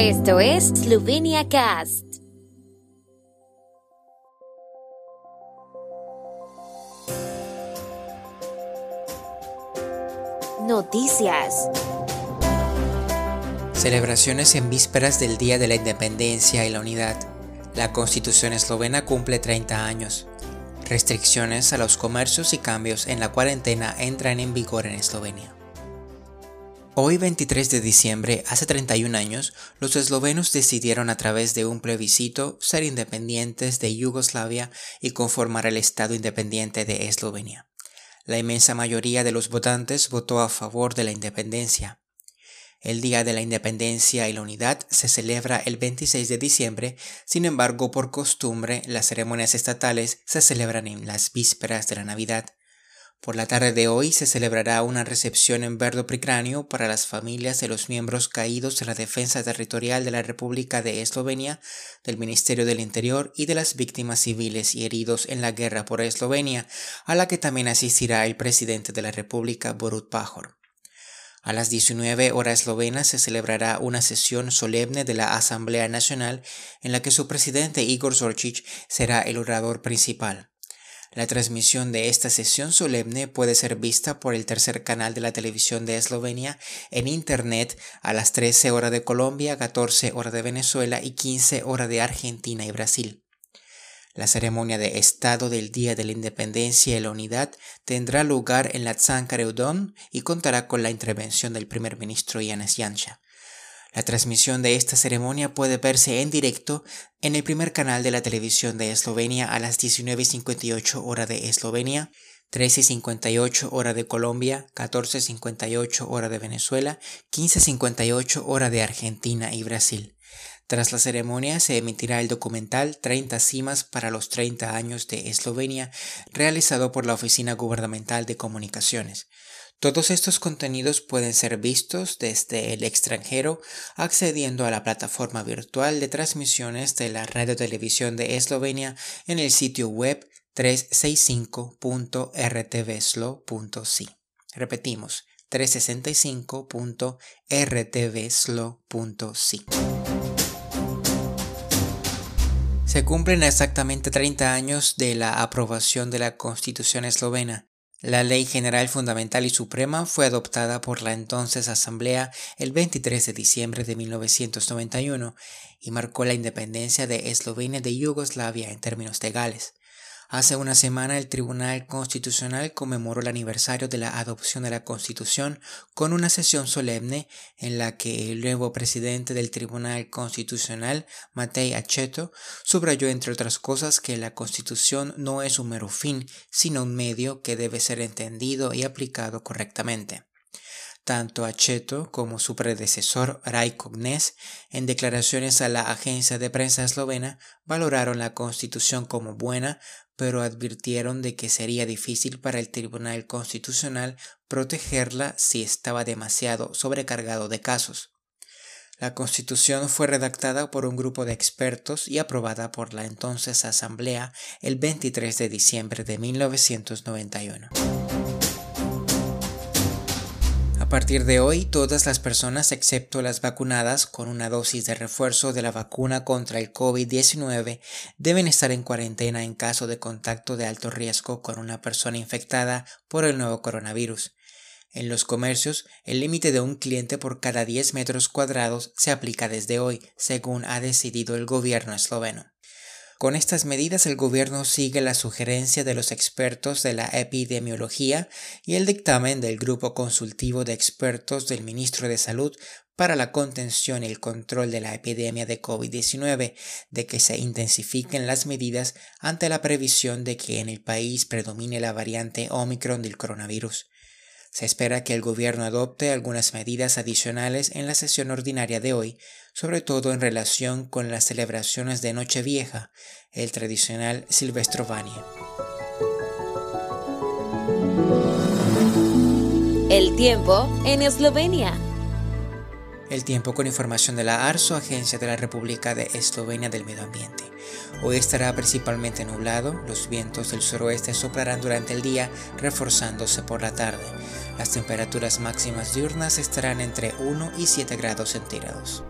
Esto es Slovenia Cast. Noticias. Celebraciones en vísperas del Día de la Independencia y la Unidad. La Constitución eslovena cumple 30 años. Restricciones a los comercios y cambios en la cuarentena entran en vigor en Eslovenia. Hoy 23 de diciembre, hace 31 años, los eslovenos decidieron a través de un plebiscito ser independientes de Yugoslavia y conformar el Estado independiente de Eslovenia. La inmensa mayoría de los votantes votó a favor de la independencia. El Día de la Independencia y la Unidad se celebra el 26 de diciembre, sin embargo, por costumbre, las ceremonias estatales se celebran en las vísperas de la Navidad. Por la tarde de hoy se celebrará una recepción en Verdo Pricranio para las familias de los miembros caídos en la defensa territorial de la República de Eslovenia, del Ministerio del Interior y de las víctimas civiles y heridos en la guerra por Eslovenia, a la que también asistirá el presidente de la República, Borut Pajor. A las 19 horas eslovenas se celebrará una sesión solemne de la Asamblea Nacional en la que su presidente Igor Zorčić será el orador principal. La transmisión de esta sesión solemne puede ser vista por el tercer canal de la televisión de Eslovenia en Internet a las 13 horas de Colombia, 14 horas de Venezuela y 15 horas de Argentina y Brasil. La ceremonia de Estado del Día de la Independencia y la Unidad tendrá lugar en la Tzankareudon y contará con la intervención del primer ministro Yanis Janša. La transmisión de esta ceremonia puede verse en directo en el primer canal de la televisión de Eslovenia a las 19.58 hora de Eslovenia, 13.58 hora de Colombia, 14.58 hora de Venezuela, 15.58 hora de Argentina y Brasil. Tras la ceremonia se emitirá el documental 30 cimas para los 30 años de Eslovenia, realizado por la Oficina Gubernamental de Comunicaciones. Todos estos contenidos pueden ser vistos desde el extranjero accediendo a la plataforma virtual de transmisiones de la Radio Televisión de Eslovenia en el sitio web 365.rtvslo.si. Repetimos, 365.rtvslo.si. Se cumplen exactamente 30 años de la aprobación de la Constitución eslovena. La Ley General Fundamental y Suprema fue adoptada por la entonces Asamblea el 23 de diciembre de 1991 y marcó la independencia de Eslovenia de Yugoslavia en términos legales. Hace una semana el Tribunal Constitucional conmemoró el aniversario de la adopción de la Constitución con una sesión solemne en la que el nuevo presidente del Tribunal Constitucional, Matei Acheto, subrayó entre otras cosas que la Constitución no es un mero fin, sino un medio que debe ser entendido y aplicado correctamente. Tanto Acheto como su predecesor Rajko Gnes, en declaraciones a la agencia de prensa eslovena, valoraron la Constitución como buena, pero advirtieron de que sería difícil para el Tribunal Constitucional protegerla si estaba demasiado sobrecargado de casos. La Constitución fue redactada por un grupo de expertos y aprobada por la entonces Asamblea el 23 de diciembre de 1991. A partir de hoy, todas las personas excepto las vacunadas con una dosis de refuerzo de la vacuna contra el COVID-19 deben estar en cuarentena en caso de contacto de alto riesgo con una persona infectada por el nuevo coronavirus. En los comercios, el límite de un cliente por cada 10 metros cuadrados se aplica desde hoy, según ha decidido el gobierno esloveno. Con estas medidas el gobierno sigue la sugerencia de los expertos de la epidemiología y el dictamen del Grupo Consultivo de Expertos del Ministro de Salud para la contención y el control de la epidemia de COVID-19, de que se intensifiquen las medidas ante la previsión de que en el país predomine la variante Omicron del coronavirus. Se espera que el gobierno adopte algunas medidas adicionales en la sesión ordinaria de hoy, sobre todo en relación con las celebraciones de Nochevieja, el tradicional Silvestrovania. El tiempo en Eslovenia. El tiempo con información de la ARSO, Agencia de la República de Eslovenia del Medio Ambiente. Hoy estará principalmente nublado, los vientos del suroeste soplarán durante el día, reforzándose por la tarde. Las temperaturas máximas diurnas estarán entre 1 y 7 grados centígrados.